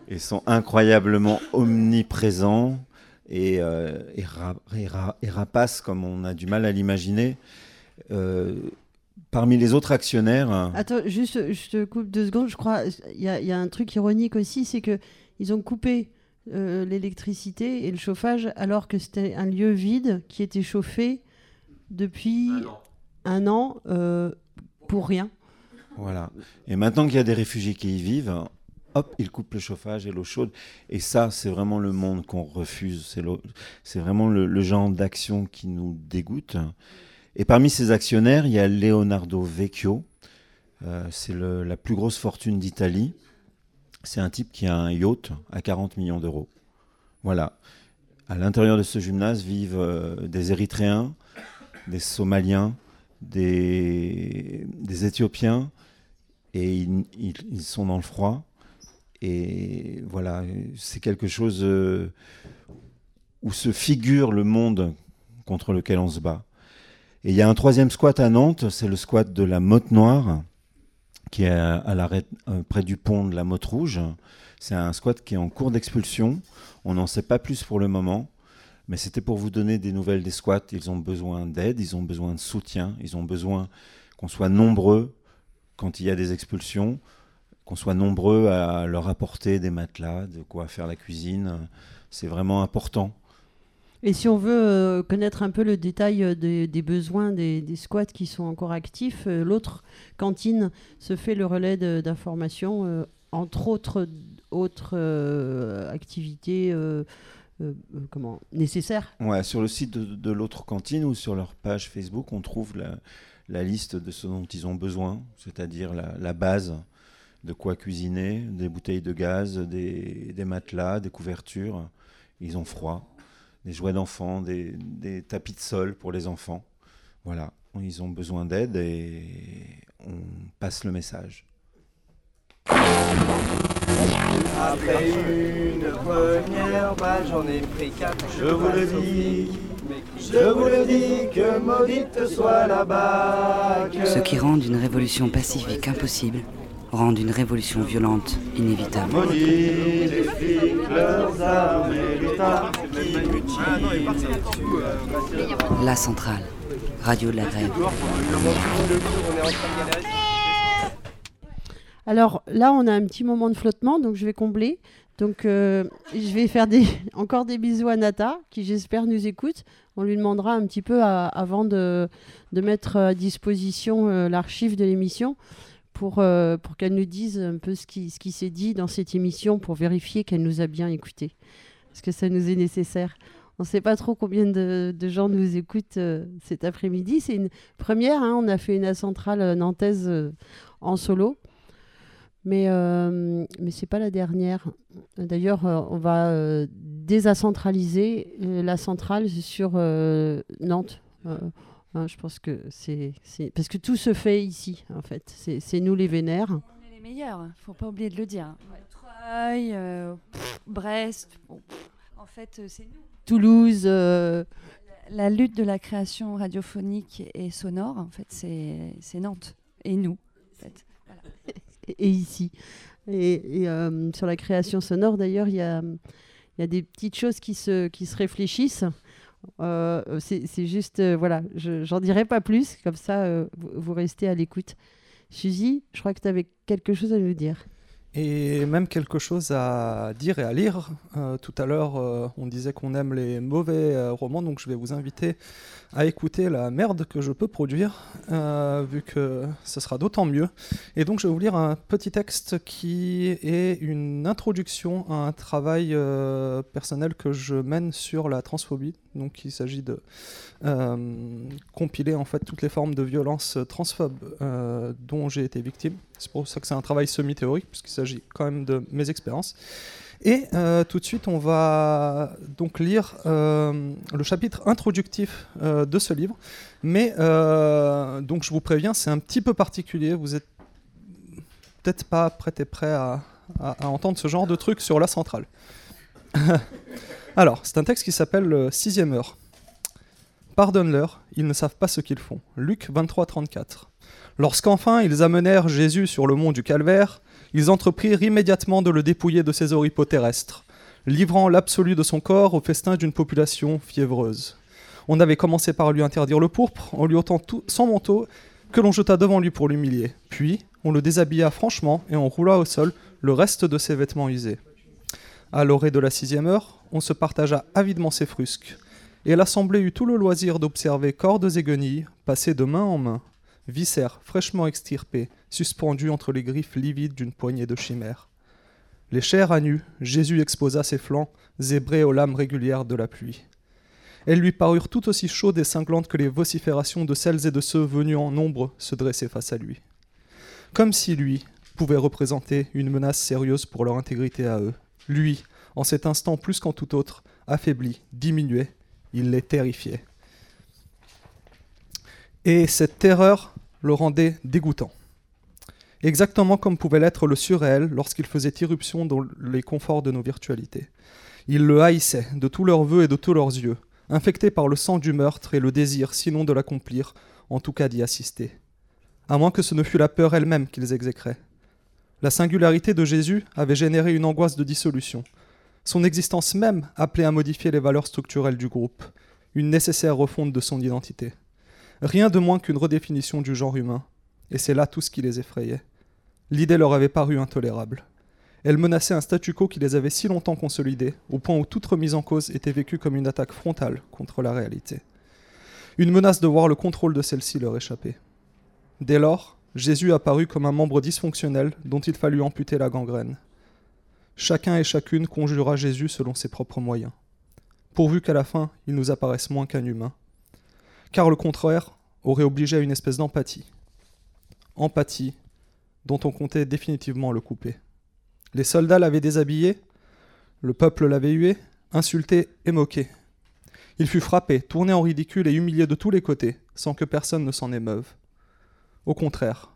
et sont incroyablement omniprésents et, euh, et, ra- et ra- et rapaces, comme on a du mal à l'imaginer. Euh, parmi les autres actionnaires, Attends, juste, je te coupe deux secondes. Je crois il y, a- il y a un truc ironique aussi, c'est que ils ont coupé euh, l'électricité et le chauffage alors que c'était un lieu vide qui était chauffé depuis un an, euh, pour rien. Voilà. Et maintenant qu'il y a des réfugiés qui y vivent, hop, ils coupent le chauffage et l'eau chaude. Et ça, c'est vraiment le monde qu'on refuse. C'est vraiment le, genre d'action qui nous dégoûte. Et parmi ces actionnaires, il y a Leonardo Vecchio. Euh, c'est la plus grosse fortune d'Italie. C'est un type qui a un yacht à 40 millions d'euros. Voilà. À l'intérieur de ce gymnase vivent euh, des Érythréens, des Somaliens, des, Éthiopiens, et ils sont dans le froid. Et voilà, c'est quelque chose euh, où se figure le monde contre lequel on se bat. Et il y a un troisième squat à Nantes, c'est le squat de la Motte Noire, qui est à, euh, près du pont de la Motte Rouge. C'est un squat qui est en cours d'expulsion. On n'en sait pas plus pour le moment, mais c'était pour vous donner des nouvelles des squats. Ils ont besoin d'aide, ils ont besoin de soutien, ils ont besoin qu'on soit nombreux quand il y a des expulsions, qu'on soit nombreux à leur apporter des matelas, de quoi faire la cuisine. C'est vraiment important. Et si on veut euh, connaître un peu le détail euh, des, des besoins des, des squats qui sont encore actifs, euh, l'autre cantine se fait le relais d'informations, entre autres, autres euh, activités euh, euh, euh, comment, nécessaires. Ouais, sur le site de, de l'autre cantine ou sur leur page Facebook, on trouve la, la liste de ce dont ils ont besoin, c'est-à-dire la, la base de quoi cuisiner, des bouteilles de gaz, des, des matelas, des couvertures. Ils ont froid, des jouets d'enfants, des, des tapis de sol pour les enfants. Voilà, ils ont besoin d'aide et on passe le message. Après une première balle, j'en ai pris quatre. Je vous le dis, je vous le dis, que maudite soit la bague. Ceux qui rendent une révolution pacifique impossible rendent une révolution violente inévitable. La centrale, radio de la grève. Alors là, on a un petit moment de flottement, donc je vais combler. Donc euh, je vais faire [LAUGHS] encore des bisous à Nata, qui j'espère nous écoute. On lui demandera un petit peu avant de, de mettre à disposition euh, l'archive de l'émission pour, euh, pour qu'elle nous dise un peu ce qui, ce qui s'est dit dans cette émission pour vérifier qu'elle nous a bien écoutés. Parce que ça nous est nécessaire. On ne sait pas trop combien de, gens nous écoutent euh, cet après-midi. C'est une première. hein. On a fait une centrale nantaise euh, en solo. Mais, mais ce n'est pas la dernière. D'ailleurs, on va euh, désacentraliser la centrale sur Nantes. Hein, je pense que c'est... Parce que tout se fait ici, en fait. C'est nous les vénères. On est les meilleurs, faut pas oublier de le dire. Treuil, euh, pff, Brest, bon, pff, en fait, euh, c'est nous. Toulouse... euh, La lutte de la création radiophonique et sonore, en fait, c'est Nantes et nous. En fait. Voilà. et [LAUGHS] et ici. Et, et, euh, sur la création sonore, d'ailleurs, il y a, il y a des petites choses qui se, qui se réfléchissent. Euh, c'est juste, euh, voilà, je- j'en dirai pas plus, comme ça euh, vous, restez à l'écoute. Suzy, je crois que tu avais quelque chose à nous dire. Et même quelque chose à dire et à lire. Tout à l'heure, on disait qu'on aime les mauvais romans, donc je vais vous inviter à écouter la merde que je peux produire, vu que ce sera d'autant mieux. Et donc je vais vous lire un petit texte qui est une introduction à un travail personnel que je mène sur la transphobie. Donc il s'agit de euh, compiler en fait toutes les formes de violence transphobes euh, dont j'ai été victime. C'est pour ça que c'est un travail semi-théorique, puisqu'il s'agit quand même de mes expériences. Et euh, tout de suite, on va donc lire le chapitre introductif de ce livre. Mais donc je vous préviens, c'est un petit peu particulier. Vous êtes peut-être pas prêt et à- à entendre ce genre de truc sur la centrale. [LAUGHS] Alors, c'est un texte qui s'appelle le Sixième heure. Pardonne-leur, ils ne savent pas ce qu'ils font. Luc 23, 34. Lorsqu'enfin ils amenèrent Jésus sur le mont du Calvaire, ils entreprirent immédiatement de le dépouiller de ses oripeaux terrestres, livrant l'absolu de son corps au festin d'une population fiévreuse. On avait commencé par lui interdire le pourpre, en lui ôtant tout son manteau, que l'on jeta devant lui pour l'humilier. Puis, on le déshabilla franchement et on roula au sol le reste de ses vêtements usés. À l'orée de la sixième heure, on se partagea avidement ses frusques, et l'assemblée eut tout le loisir d'observer cordes et guenilles passer de main en main, viscères fraîchement extirpés, suspendus entre les griffes livides d'une poignée de chimères. Les chairs à nu, Jésus exposa ses flancs, zébrés aux lames régulières de la pluie. Elles lui parurent tout aussi chaudes et cinglantes que les vociférations de celles et de ceux venus en nombre se dressaient face à lui. Comme si lui pouvait représenter une menace sérieuse pour leur intégrité à eux. Lui, en cet instant plus qu'en tout autre, affaibli, diminué, il les terrifiait. Et cette terreur le rendait dégoûtant. Exactement comme pouvait l'être le surréel lorsqu'il faisait irruption dans les conforts de nos virtualités. Ils le haïssaient de tous leurs voeux et de tous leurs yeux, infectés par le sang du meurtre et le désir, sinon de l'accomplir, en tout cas d'y assister. À moins que ce ne fût la peur elle-même qu'ils exécraient. La singularité de Jésus avait généré une angoisse de dissolution. Son existence même appelait à modifier les valeurs structurelles du groupe, une nécessaire refonte de son identité. Rien de moins qu'une redéfinition du genre humain, et c'est là tout ce qui les effrayait. L'idée leur avait paru intolérable. Elle menaçait un statu quo qui les avait si longtemps consolidés, au point où toute remise en cause était vécue comme une attaque frontale contre la réalité. Une menace de voir le contrôle de celle-ci leur échapper. Dès lors, Jésus apparut comme un membre dysfonctionnel dont il fallut amputer la gangrène. Chacun et chacune conjura Jésus selon ses propres moyens, pourvu qu'à la fin il nous apparaisse moins qu'un humain. Car le contraire aurait obligé à une espèce d'empathie. Empathie dont on comptait définitivement le couper. Les soldats l'avaient déshabillé, le peuple l'avait hué, insulté et moqué. Il fut frappé, tourné en ridicule et humilié de tous les côtés, sans que personne ne s'en émeuve. Au contraire,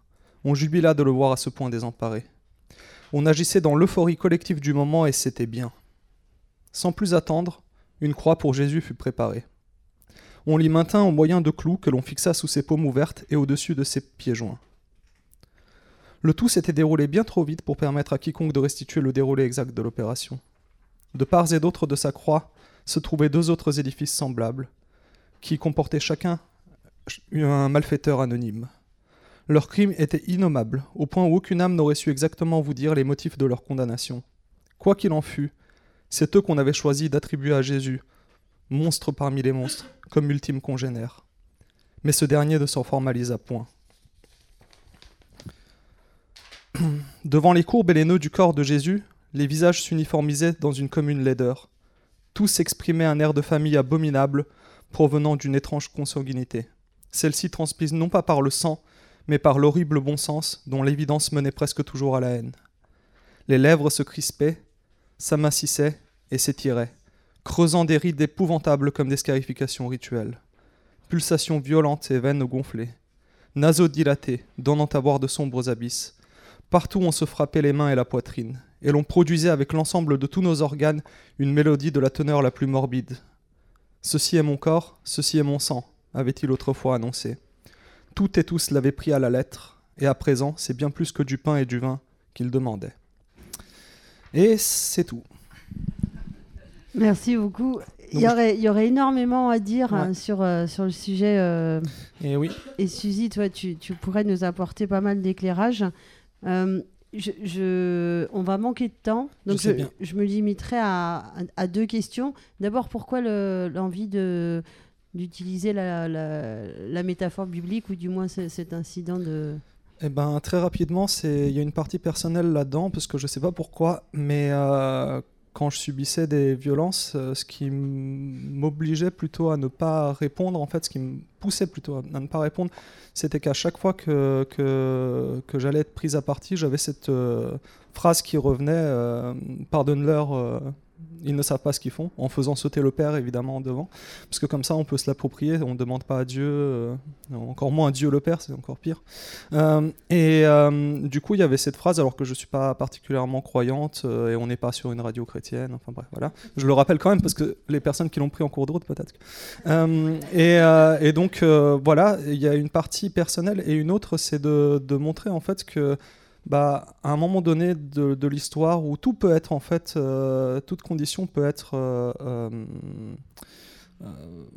on jubila de le voir à ce point désemparé. On agissait dans l'euphorie collective du moment et c'était bien. Sans plus attendre, une croix pour Jésus fut préparée. On l'y maintint au moyen de clous que l'on fixa sous ses paumes ouvertes et au-dessus de ses pieds joints. Le tout s'était déroulé bien trop vite pour permettre à quiconque de restituer le déroulé exact de l'opération. De part et d'autre de sa croix se trouvaient deux autres édifices semblables, qui comportaient chacun un malfaiteur anonyme. Leur crime était innommable, au point où aucune âme n'aurait su exactement vous dire les motifs de leur condamnation. Quoi qu'il en fût, c'est eux qu'on avait choisi d'attribuer à Jésus, monstre parmi les monstres, comme ultime congénère. Mais ce dernier ne s'en formalisa point. [CLEARS THROAT] Devant les courbes et les nœuds du corps de Jésus, les visages s'uniformisaient dans une commune laideur. Tous exprimaient un air de famille abominable provenant d'une étrange consanguinité. Celle-ci transmise non pas par le sang, mais par l'horrible bon sens dont l'évidence menait presque toujours à la haine. Les lèvres se crispaient, s'amincissaient et s'étiraient, creusant des rides épouvantables comme des scarifications rituelles. Pulsations violentes et veines gonflées, naseaux dilatés, donnant à voir de sombres abysses. Partout on se frappait les mains et la poitrine, et l'on produisait avec l'ensemble de tous nos organes une mélodie de la teneur la plus morbide. Ceci est mon corps, ceci est mon sang, avait-il autrefois annoncé. Toutes et tous l'avaient pris à la lettre, et à présent c'est bien plus que du pain et du vin qu'il demandait. Et c'est tout. Merci beaucoup. Il y, aurait, il y aurait énormément à dire Ouais. hein, sur, euh, sur le sujet. euh, Et oui. Et Suzy, toi, tu, tu pourrais nous apporter pas mal d'éclairage. Euh, je, je- on va manquer de temps, donc je, je me limiterai à, à- à deux questions. D'abord, pourquoi le- l'envie de d'utiliser la, la- métaphore biblique ou du moins ce- cet incident de... Eh ben, très rapidement, il y a une partie personnelle là-dedans, parce que je sais pas pourquoi, mais euh, quand je subissais des violences, euh, ce qui m'obligeait plutôt à ne pas répondre, en fait, ce qui me poussait plutôt à, ne pas répondre, c'était qu'à chaque fois que, que, que j'allais être prise à partie, j'avais cette euh, phrase qui revenait Pardonne-leur, ils ne savent pas ce qu'ils font, en faisant sauter le père évidemment en devant, parce que comme ça on peut se l'approprier, on ne demande pas à Dieu, euh, encore moins à Dieu le père, c'est encore pire. Euh, et euh, du coup il y avait cette phrase, alors que je ne suis pas particulièrement croyante, et on n'est pas sur une radio chrétienne, enfin bref, voilà. Je le rappelle quand même, parce que les personnes qui l'ont pris en cours de route peut-être. et, et donc voilà, il y a une partie personnelle, et une autre c'est de montrer en fait que bah, à un moment donné de, l'histoire où tout peut être en fait, euh, toute condition peut être, euh, euh,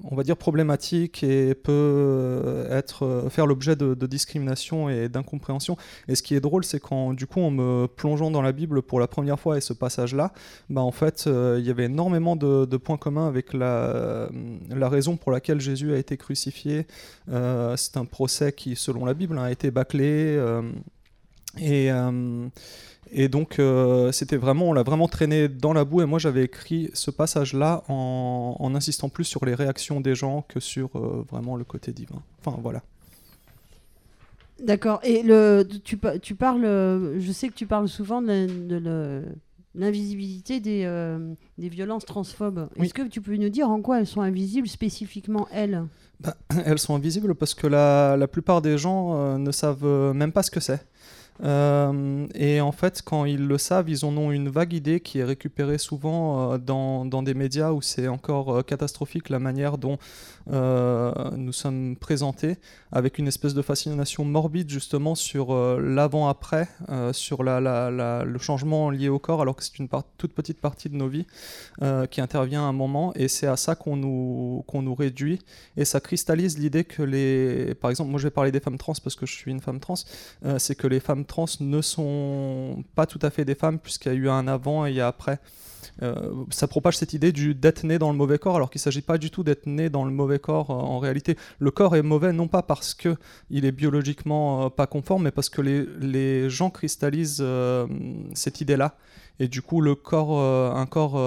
on va dire problématique et peut être faire l'objet de, de discrimination et d'incompréhension. Et ce qui est drôle, c'est quand du coup en me plongeant dans la Bible pour la première fois et ce passage-là, bah en fait il y avait énormément de, points communs avec la, raison pour laquelle Jésus a été crucifié. C'est un procès qui, selon la Bible, a été bâclé. Euh, et, euh, et donc, euh, c'était vraiment, on l'a vraiment traîné dans la boue. Et moi, j'avais écrit ce passage-là en, en insistant plus sur les réactions des gens que sur euh, vraiment le côté divin. Enfin, voilà. D'accord. Et le, tu, pa- tu parles, je sais que tu parles souvent de, l'invisibilité des, des violences transphobes. Est-ce que tu peux nous dire en quoi elles sont invisibles spécifiquement, elles? Bah, [CLEARS THROAT] elles sont invisibles parce que la, la plupart des gens ne savent même pas ce que c'est. Euh, et en fait, quand ils le savent, ils en ont une vague idée qui est récupérée souvent euh, dans, des médias où c'est encore euh, catastrophique la manière dont nous sommes présentés, avec une espèce de fascination morbide justement sur euh, l'avant-après, euh, sur le changement lié au corps, alors que c'est une toute petite partie de nos vies euh, qui intervient à un moment, et c'est à ça qu'on nous, qu'on nous réduit, et ça cristallise l'idée que les... Par exemple, moi je vais parler des femmes trans parce que je suis une femme trans, euh, c'est que les femmes trans ne sont pas tout à fait des femmes, puisqu'il y a eu un avant et il y a après. Euh, ça propage cette idée d'être né dans le mauvais corps, alors qu'il ne s'agit pas du tout d'être né dans le mauvais corps euh, en réalité. Le corps est mauvais non pas parce que il est biologiquement euh, pas conforme, mais parce que les, les gens cristallisent cette idée-là. Et du coup, le corps, un corps,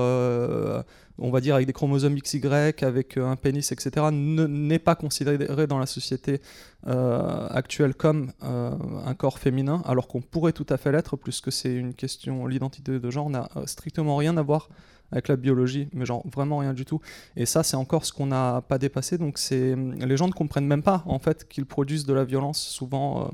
on va dire avec des chromosomes XY, avec euh, un pénis, etc., ne- n'est pas considéré dans la société euh, actuelle comme euh, un corps féminin, alors qu'on pourrait tout à fait l'être, puisque c'est une question, l'identité de genre n'a strictement rien à voir avec la biologie, mais genre vraiment rien du tout. Et ça, c'est encore ce qu'on n'a pas dépassé. Donc c'est les gens ne comprennent même pas en fait qu'ils produisent de la violence souvent. euh,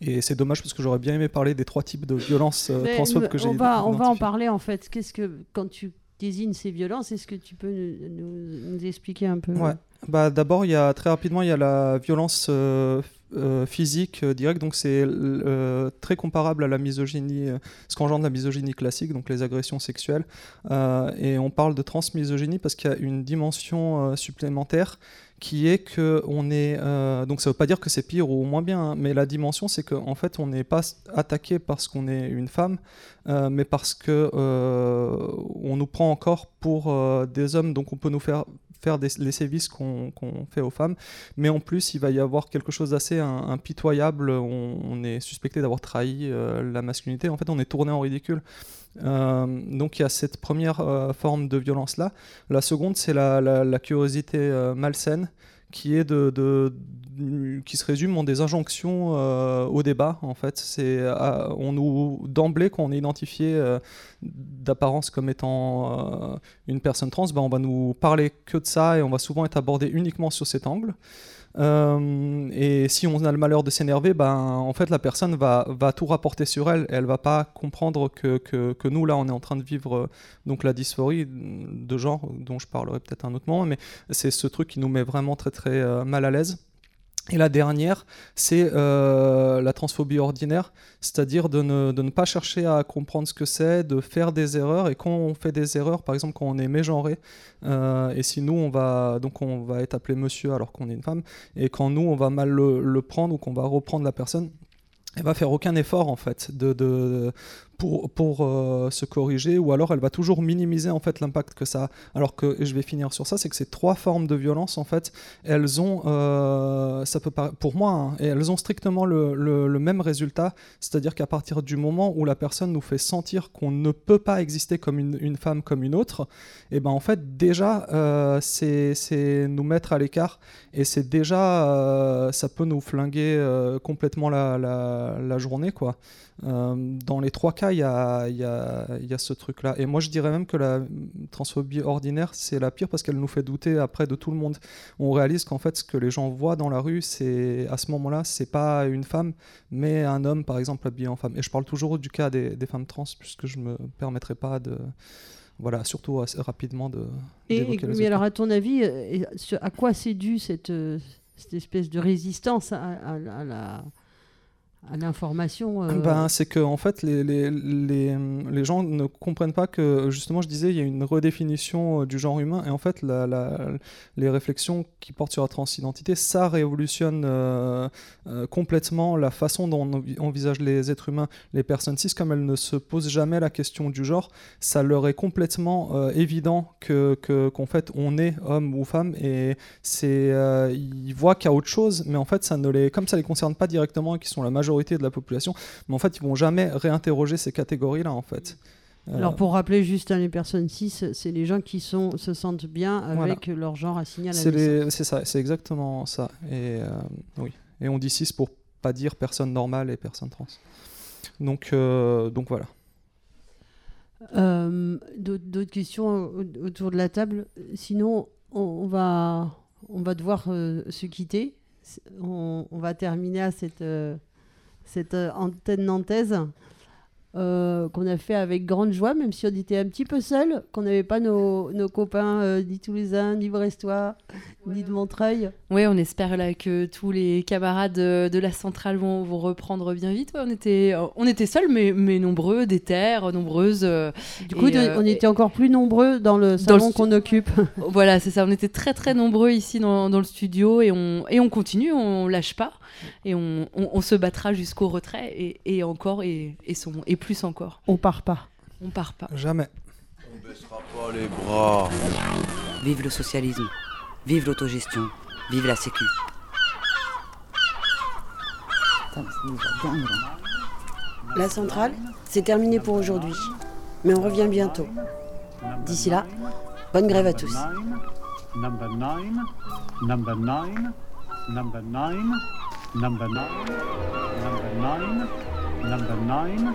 et c'est dommage parce que j'aurais bien aimé parler des trois types de violences euh, transphobes que j'ai on va, on va en parler en fait. Qu'est-ce que quand tu désignes ces violences, est-ce que tu peux nous, nous- nous expliquer un peu Ouais. Bah, D'abord, il y a très rapidement, il y a la violence euh, euh, physique euh, directe, donc c'est euh, très comparable à la misogynie, euh, ce qu'engendre la misogynie classique, donc les agressions sexuelles. Euh, et on parle de transmisogynie parce qu'il y a une dimension euh, supplémentaire qui est que on est euh, donc ça veut pas dire que c'est pire ou moins bien hein, mais la dimension c'est qu'en fait on n'est pas attaqué parce qu'on est une femme euh, mais parce que euh, on nous prend encore pour des hommes. Donc on peut nous faire faire des, les sévices qu'on fait aux femmes. Mais en plus il va y avoir quelque chose d'assez impitoyable on, est suspecté d'avoir trahi euh, la masculinité. En fait on est tourné en ridicule. Euh, donc il y a cette première euh, forme de violence là. La seconde c'est la, curiosité malsaine qui se résume en des injonctions euh, au débat en fait. C'est euh, on nous d'emblée quand on est identifié euh, d'apparence comme étant une personne trans, ben, on va nous parler que de ça et on va souvent être abordé uniquement sur cet angle. Euh, et si on a le malheur de s'énerver, ben, en fait, la personne va, va tout rapporter sur elle. Et elle va pas comprendre que, que, que nous, là, on est en train de vivre euh, donc la dysphorie de genre, dont je parlerai peut-être un autre moment, mais c'est ce truc qui nous met vraiment très, très euh, mal à l'aise. Et la dernière, c'est euh, la transphobie ordinaire, c'est-à-dire de ne, pas chercher à comprendre ce que c'est, de faire des erreurs. Et quand on fait des erreurs, par exemple quand on est mégenré, euh, et si nous on va donc on va être appelé monsieur alors qu'on est une femme, et quand nous on va mal le, prendre ou qu'on va reprendre la personne, elle va faire aucun effort en fait de- pour, euh, se corriger ou alors elle va toujours minimiser en fait l'impact que ça a. Alors que je vais finir sur ça, c'est que ces trois formes de violence en fait, elles ont, euh, ça peut pour moi, hein, elles ont strictement le, même résultat, c'est-à-dire qu'à partir du moment où la personne nous fait sentir qu'on ne peut pas exister comme une, femme comme une autre, et ben en fait déjà euh, c'est nous mettre à l'écart et c'est déjà euh, ça peut nous flinguer complètement la, la journée quoi. Euh, dans les trois cas, il y a, il y a- il y a ce truc-là. Et moi, je dirais même que la transphobie ordinaire, c'est la pire parce qu'elle nous fait douter après de tout le monde. On réalise qu'en fait, ce que les gens voient dans la rue, c'est à ce moment-là, c'est pas une femme, mais un homme, par exemple, habillé en femme. Et je parle toujours du cas des, des femmes trans, puisque je me permettrai pas de. Voilà, surtout assez rapidement de. Et, les mais autres. alors, à ton avis, euh, à quoi c'est dû cette, euh, cette espèce de résistance à, à- à la l'information euh, Ben, c'est que en fait les, les, les, gens ne comprennent pas que justement je disais il y a une redéfinition euh, du genre humain et en fait la, les réflexions qui portent sur la transidentité ça révolutionne euh, complètement la façon dont on envi- envisage les êtres humains. Les personnes cis comme elles ne se posent jamais la question du genre ça leur est complètement évident que que- qu'en fait on est homme ou femme et c'est ils voient qu'il y a autre chose mais en fait ça ne les comme ça les concerne pas directement et qui sont la majorité de la population mais en fait ils vont jamais réinterroger ces catégories là en fait. Euh, Alors pour rappeler juste hein, les personnes cis, c'est les gens qui sont, se sentent bien avec leur genre assigné à la c'est naissance. les- c'est ça c'est exactement ça. Et euh, oui. Et on dit cis pour pas dire personne normale et personne trans. Donc euh, donc voilà. Euh, D'autres questions au- autour de la table? Sinon, on, va, on va devoir se quitter. On, on va terminer à cette, cette euh, antenne nantaise euh, qu'on a fait avec grande joie, même si on était un petit peu seul, qu'on n'avait pas nos, nos copains euh, ni toulousains, ni brestois, ni de Montreuil. Ouais, on espère là que tous les camarades de, de la centrale vont, vont reprendre bien vite. Ouais, on était, euh, on était seuls, mais, mais nombreux, des terres, nombreuses. euh, Du coup, de- euh, on était encore plus nombreux dans le salon qu'on occupe. [LAUGHS] voilà, c'est ça. On était très très nombreux ici dans, dans le studio et on, et on continue, on lâche pas et on, on- on se battra jusqu'au retrait et, et encore et, et, son- et plus encore. On part pas. On part pas. jamais On baissera pas les bras. Vive le socialisme, vive l'autogestion, vive la sécu. La centrale, c'est terminé pour aujourd'hui. Mais on revient bientôt. D'ici là, bonne grève à tous. Number nine, number nine, number nine, number nine, number nine, number nine,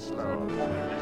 slow.